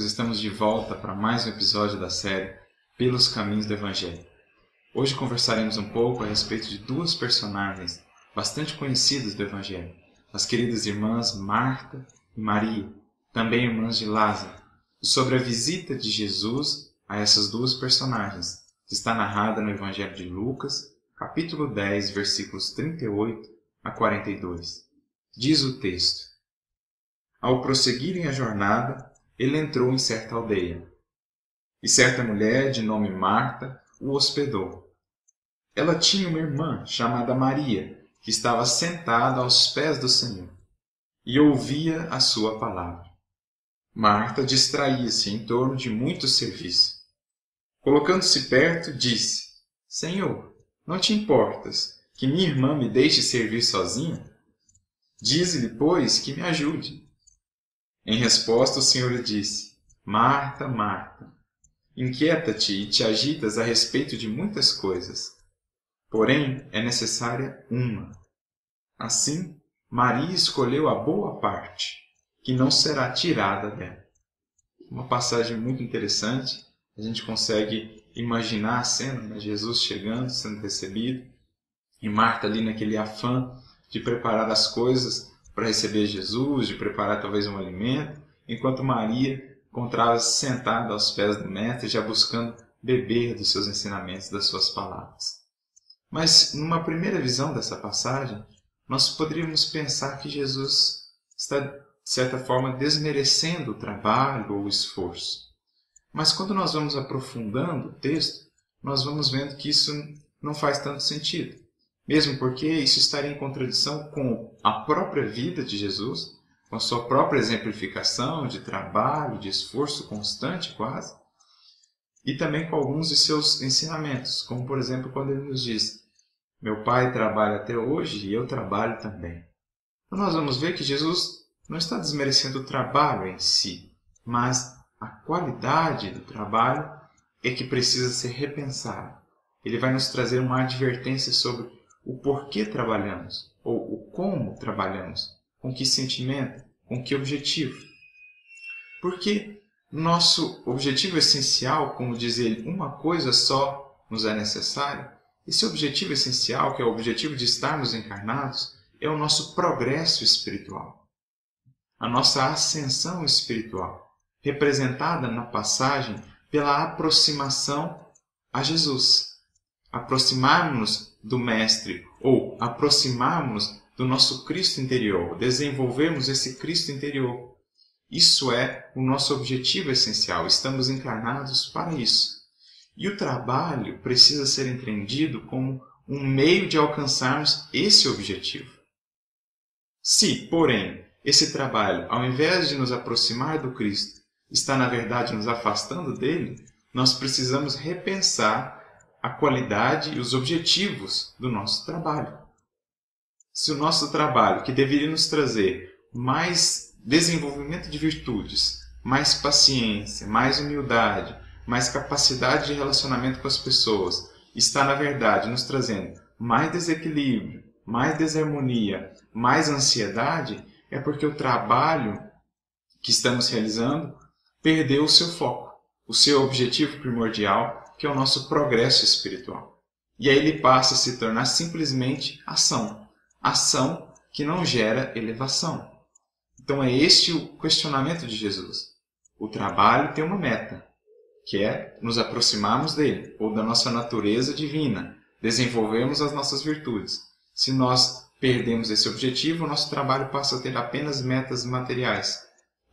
Amigos, estamos de volta para mais um episódio da série Pelos Caminhos do Evangelho. Hoje conversaremos um pouco a respeito de duas personagens bastante conhecidas do Evangelho, as queridas irmãs Marta e Maria, também irmãs de Lázaro, sobre a visita de Jesus a essas duas personagens, que está narrada no Evangelho de Lucas, capítulo 10, versículos 38 a 42. Diz o texto: Ao prosseguirem a jornada, ele entrou em certa aldeia. E certa mulher, de nome Marta, o hospedou. Ela tinha uma irmã chamada Maria, que estava sentada aos pés do Senhor e ouvia a sua palavra. Marta distraía-se em torno de muito serviço. Colocando-se perto, disse: Senhor, não te importas que minha irmã me deixe servir sozinha? Dize-lhe, pois, que me ajude. Em resposta, o Senhor lhe disse: Marta, Marta, inquieta-te e te agitas a respeito de muitas coisas. Porém, é necessária uma. Assim, Maria escolheu a boa parte, que não será tirada dela. Uma passagem muito interessante. A gente consegue imaginar a cena, né? Jesus chegando, sendo recebido, e Marta ali naquele afã de preparar as coisas para receber Jesus, de preparar talvez um alimento, enquanto Maria encontrava-se sentada aos pés do Mestre, já buscando beber dos seus ensinamentos, das suas palavras. Mas, numa primeira visão dessa passagem, nós poderíamos pensar que Jesus está, de certa forma, desmerecendo o trabalho ou o esforço. Mas quando nós vamos aprofundando o texto, nós vamos vendo que isso não faz tanto sentido mesmo porque isso estaria em contradição com a própria vida de Jesus, com a sua própria exemplificação de trabalho, de esforço constante quase, e também com alguns de seus ensinamentos, como por exemplo quando ele nos diz: Meu pai trabalha até hoje e eu trabalho também. Então nós vamos ver que Jesus não está desmerecendo o trabalho em si, mas a qualidade do trabalho é que precisa ser repensada. Ele vai nos trazer uma advertência sobre o porquê trabalhamos ou o como trabalhamos, com que sentimento, com que objetivo. Porque nosso objetivo essencial, como diz ele, uma coisa só nos é necessária, esse objetivo essencial, que é o objetivo de estarmos encarnados, é o nosso progresso espiritual, a nossa ascensão espiritual, representada na passagem pela aproximação a Jesus. Aproximarmos do Mestre ou aproximarmos do nosso Cristo interior, desenvolvermos esse Cristo interior. Isso é o nosso objetivo essencial, estamos encarnados para isso. E o trabalho precisa ser entendido como um meio de alcançarmos esse objetivo. Se, porém, esse trabalho, ao invés de nos aproximar do Cristo, está na verdade nos afastando dele, nós precisamos repensar a qualidade e os objetivos do nosso trabalho. Se o nosso trabalho, que deveria nos trazer mais desenvolvimento de virtudes, mais paciência, mais humildade, mais capacidade de relacionamento com as pessoas, está na verdade nos trazendo mais desequilíbrio, mais desarmonia, mais ansiedade, é porque o trabalho que estamos realizando perdeu o seu foco, o seu objetivo primordial, que é o nosso progresso espiritual. E aí ele passa a se tornar simplesmente ação. Ação que não gera elevação. Então é este o questionamento de Jesus. O trabalho tem uma meta, que é nos aproximarmos dele, ou da nossa natureza divina, desenvolvermos as nossas virtudes. Se nós perdemos esse objetivo, o nosso trabalho passa a ter apenas metas materiais.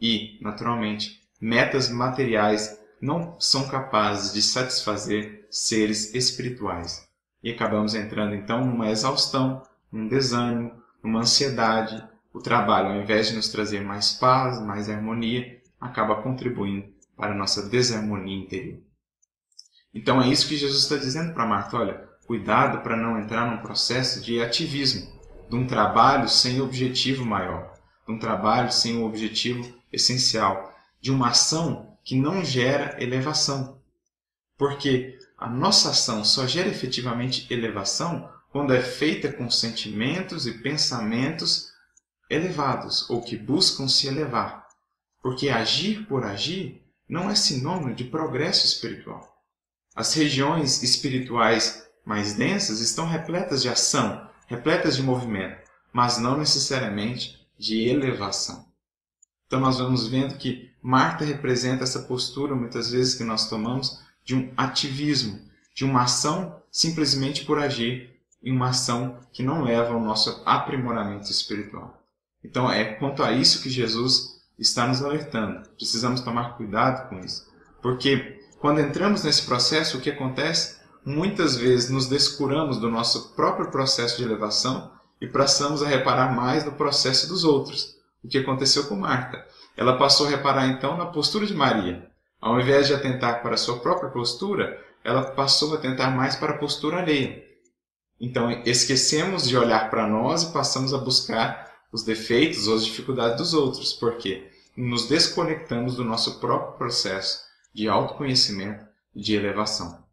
E, naturalmente, metas materiais não são capazes de satisfazer seres espirituais. E acabamos entrando então numa exaustão, num desânimo, numa ansiedade. O trabalho, ao invés de nos trazer mais paz, mais harmonia, acaba contribuindo para a nossa desarmonia interior. Então é isso que Jesus está dizendo para Marta: olha, cuidado para não entrar num processo de ativismo, de um trabalho sem objetivo maior, de um trabalho sem um objetivo essencial, de uma ação que não gera elevação. Porque a nossa ação só gera efetivamente elevação quando é feita com sentimentos e pensamentos elevados ou que buscam se elevar. porque agir por agir não é sinônimo de progresso espiritual. As regiões espirituais mais densas estão repletas de ação, repletas de movimento, mas não necessariamente de elevação. Então nós vamos vendo que Marta representa essa postura, muitas vezes, que nós tomamos de um ativismo, de uma ação simplesmente por agir, em uma ação que não leva ao nosso aprimoramento espiritual. Então é quanto a isso que Jesus está nos alertando. Precisamos tomar cuidado com isso. Porque quando entramos nesse processo, o que acontece? Muitas vezes nos descuramos do nosso próprio processo de elevação e passamos a reparar mais no processo dos outros. O que aconteceu com Marta? Ela passou a reparar então na postura de Maria. Ao invés de atentar para a sua própria postura, ela passou a atentar mais para a postura alheia. Então esquecemos de olhar para nós e passamos a buscar os defeitos ou as dificuldades dos outros, porque nos desconectamos do nosso próprio processo de autoconhecimento e de elevação.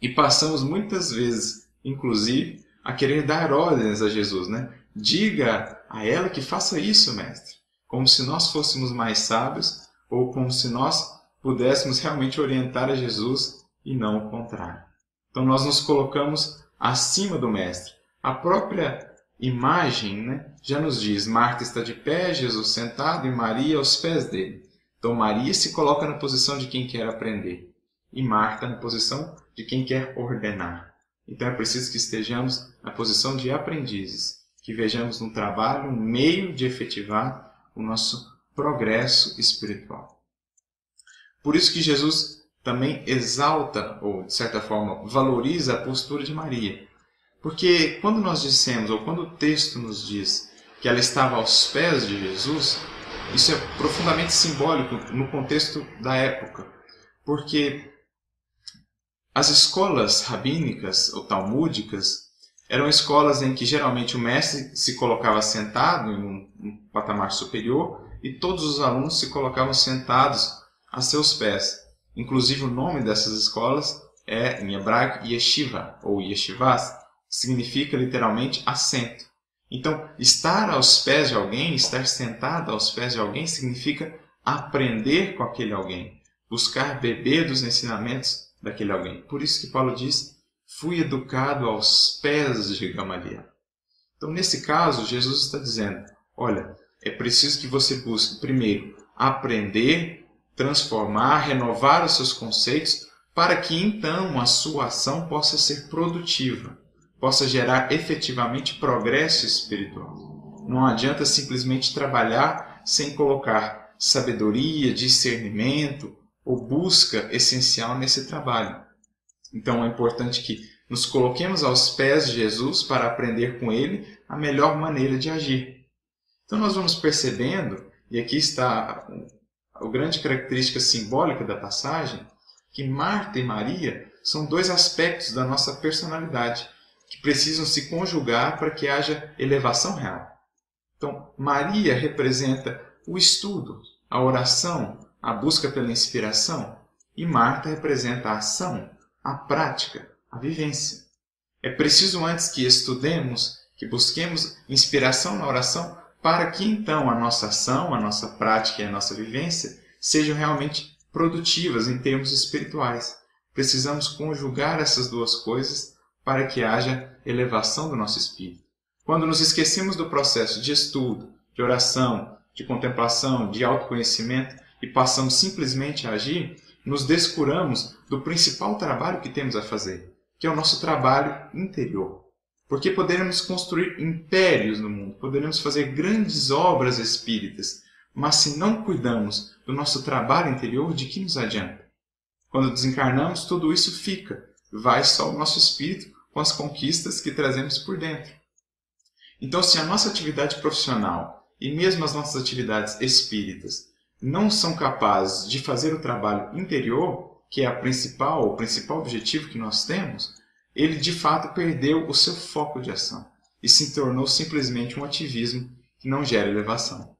E passamos muitas vezes, inclusive, a querer dar ordens a Jesus, né? Diga a ela que faça isso, mestre, como se nós fôssemos mais sábios ou como se nós pudéssemos realmente orientar a Jesus e não o contrário. Então nós nos colocamos acima do mestre. A própria imagem né, já nos diz: Marta está de pé, Jesus sentado e Maria aos pés dele. Então, Maria se coloca na posição de quem quer aprender e Marta na posição de quem quer ordenar. Então, é preciso que estejamos na posição de aprendizes, que vejamos no trabalho um meio de efetivar o nosso progresso espiritual. Por isso que Jesus também exalta, ou de certa forma valoriza a postura de Maria, porque quando nós dissemos, ou quando o texto nos diz que ela estava aos pés de Jesus, isso é profundamente simbólico no contexto da época. Porque as escolas rabínicas ou talmúdicas eram escolas em que geralmente o mestre se colocava sentado em um, um patamar superior e todos os alunos se colocavam sentados a seus pés. Inclusive o nome dessas escolas é em hebraico yeshiva ou yeshivas, significa literalmente assento. Então, estar aos pés de alguém, estar sentado aos pés de alguém, significa aprender com aquele alguém, buscar beber dos ensinamentos daquele alguém. Por isso que Paulo diz: fui educado aos pés de Gamaliel. Então, nesse caso, Jesus está dizendo: olha, é preciso que você busque, primeiro, aprender, transformar, renovar os seus conceitos, para que então a sua ação possa ser produtiva possa gerar efetivamente progresso espiritual. Não adianta simplesmente trabalhar sem colocar sabedoria, discernimento ou busca essencial nesse trabalho. Então é importante que nos coloquemos aos pés de Jesus para aprender com ele a melhor maneira de agir. Então nós vamos percebendo, e aqui está a grande característica simbólica da passagem, que Marta e Maria são dois aspectos da nossa personalidade que precisam se conjugar para que haja elevação real. Então, Maria representa o estudo, a oração, a busca pela inspiração, e Marta representa a ação, a prática, a vivência. É preciso antes que estudemos, que busquemos inspiração na oração, para que então a nossa ação, a nossa prática e a nossa vivência sejam realmente produtivas em termos espirituais. Precisamos conjugar essas duas coisas para que haja elevação do nosso espírito. Quando nos esquecemos do processo de estudo, de oração, de contemplação, de autoconhecimento e passamos simplesmente a agir, nos descuramos do principal trabalho que temos a fazer, que é o nosso trabalho interior. Porque poderemos construir impérios no mundo, poderemos fazer grandes obras espíritas, mas se não cuidamos do nosso trabalho interior, de que nos adianta? Quando desencarnamos, tudo isso fica, vai só o nosso espírito com as conquistas que trazemos por dentro. Então, se a nossa atividade profissional e mesmo as nossas atividades espíritas não são capazes de fazer o trabalho interior, que é a principal, o principal objetivo que nós temos, ele de fato perdeu o seu foco de ação e se tornou simplesmente um ativismo que não gera elevação.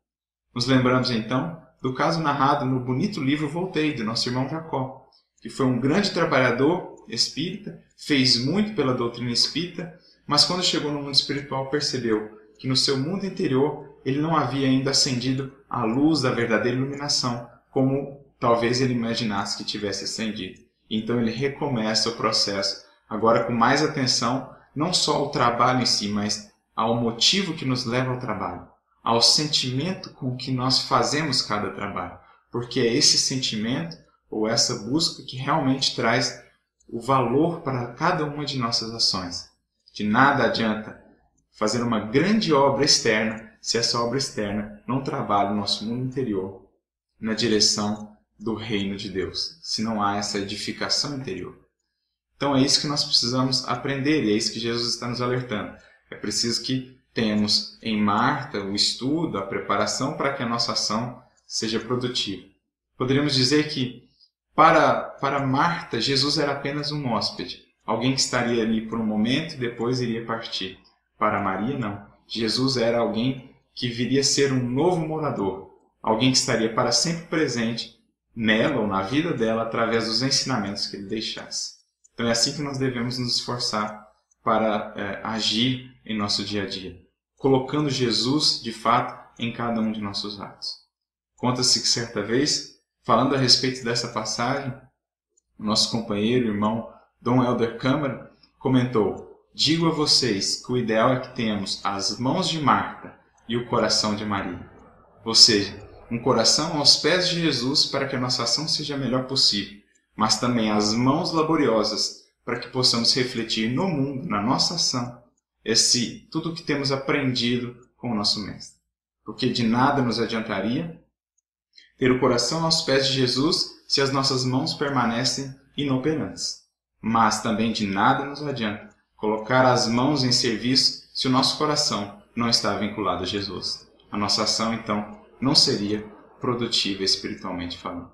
Nos lembramos então do caso narrado no bonito livro Voltei, do nosso irmão Jacó, que foi um grande trabalhador espírita, fez muito pela doutrina espírita, mas quando chegou no mundo espiritual percebeu que no seu mundo interior ele não havia ainda acendido a luz da verdadeira iluminação, como talvez ele imaginasse que tivesse acendido. Então ele recomeça o processo, agora com mais atenção, não só ao trabalho em si, mas ao motivo que nos leva ao trabalho, ao sentimento com que nós fazemos cada trabalho, porque é esse sentimento ou essa busca que realmente traz o valor para cada uma de nossas ações. De nada adianta fazer uma grande obra externa se essa obra externa não trabalha o nosso mundo interior na direção do reino de Deus, se não há essa edificação interior. Então é isso que nós precisamos aprender e é isso que Jesus está nos alertando. É preciso que tenhamos em Marta o estudo, a preparação para que a nossa ação seja produtiva. Poderíamos dizer que para, para Marta, Jesus era apenas um hóspede, alguém que estaria ali por um momento e depois iria partir. Para Maria, não. Jesus era alguém que viria a ser um novo morador, alguém que estaria para sempre presente nela ou na vida dela através dos ensinamentos que ele deixasse. Então é assim que nós devemos nos esforçar para é, agir em nosso dia a dia, colocando Jesus de fato em cada um de nossos atos. Conta-se que certa vez, falando a respeito dessa passagem, o nosso companheiro, irmão Dom Helder Câmara, comentou: Digo a vocês que o ideal é que tenhamos as mãos de Marta e o coração de Maria. Ou seja, um coração aos pés de Jesus para que a nossa ação seja a melhor possível, mas também as mãos laboriosas para que possamos refletir no mundo, na nossa ação, esse tudo o que temos aprendido com o nosso mestre. Porque de nada nos adiantaria ter o coração aos pés de Jesus se as nossas mãos permanecem inoperantes. Mas também de nada nos adianta colocar as mãos em serviço se o nosso coração não está vinculado a Jesus. A nossa ação, então, não seria produtiva espiritualmente falando.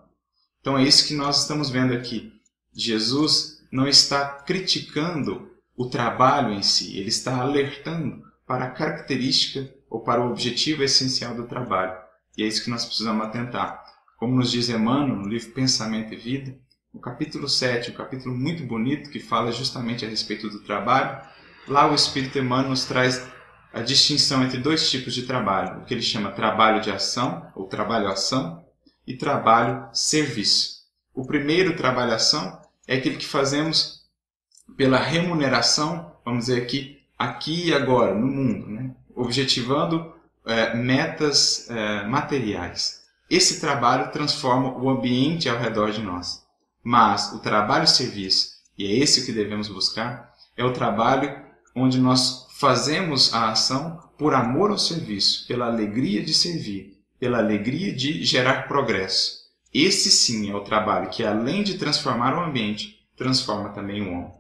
Então é isso que nós estamos vendo aqui. Jesus não está criticando o trabalho em si, ele está alertando para a característica ou para o objetivo essencial do trabalho. E é isso que nós precisamos atentar. Como nos diz Emmanuel no livro Pensamento e Vida, no capítulo 7, um capítulo muito bonito que fala justamente a respeito do trabalho, lá o Espírito Emmanuel nos traz a distinção entre dois tipos de trabalho, o que ele chama trabalho de ação, ou trabalho-ação, e trabalho-serviço. O primeiro trabalho-ação é aquele que fazemos pela remuneração, vamos dizer aqui, aqui e agora, no mundo, né? objetivando é, metas é, materiais. Esse trabalho transforma o ambiente ao redor de nós. Mas o trabalho-serviço, e é esse que devemos buscar, é o trabalho onde nós fazemos a ação por amor ao serviço, pela alegria de servir, pela alegria de gerar progresso. Esse sim é o trabalho que, além de transformar o ambiente, transforma também o homem.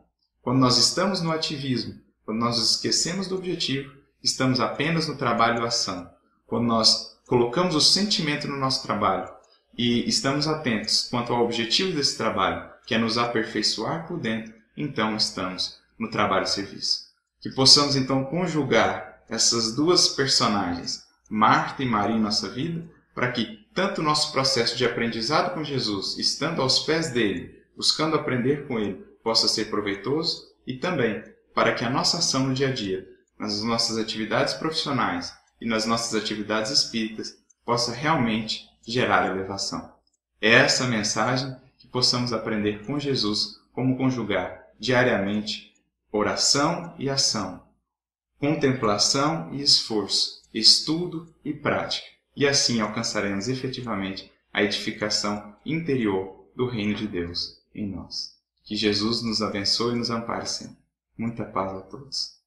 Quando nós estamos no ativismo, quando nós esquecemos do objetivo, estamos apenas no trabalho-ação. Quando nós colocamos o sentimento no nosso trabalho, e estamos atentos quanto ao objetivo desse trabalho, que é nos aperfeiçoar por dentro, então estamos no trabalho-serviço. Que possamos então conjugar essas duas personagens, Marta e Maria, em nossa vida, para que tanto o nosso processo de aprendizado com Jesus, estando aos pés dele, buscando aprender com ele, possa ser proveitoso e também para que a nossa ação no dia a dia, nas nossas atividades profissionais e nas nossas atividades espíritas, possa realmente gerar elevação. É essa mensagem que possamos aprender com Jesus como conjugar diariamente oração e ação, contemplação e esforço, estudo e prática, e assim alcançaremos efetivamente a edificação interior do reino de Deus em nós. Que Jesus nos abençoe e nos ampare sempre. Muita paz a todos.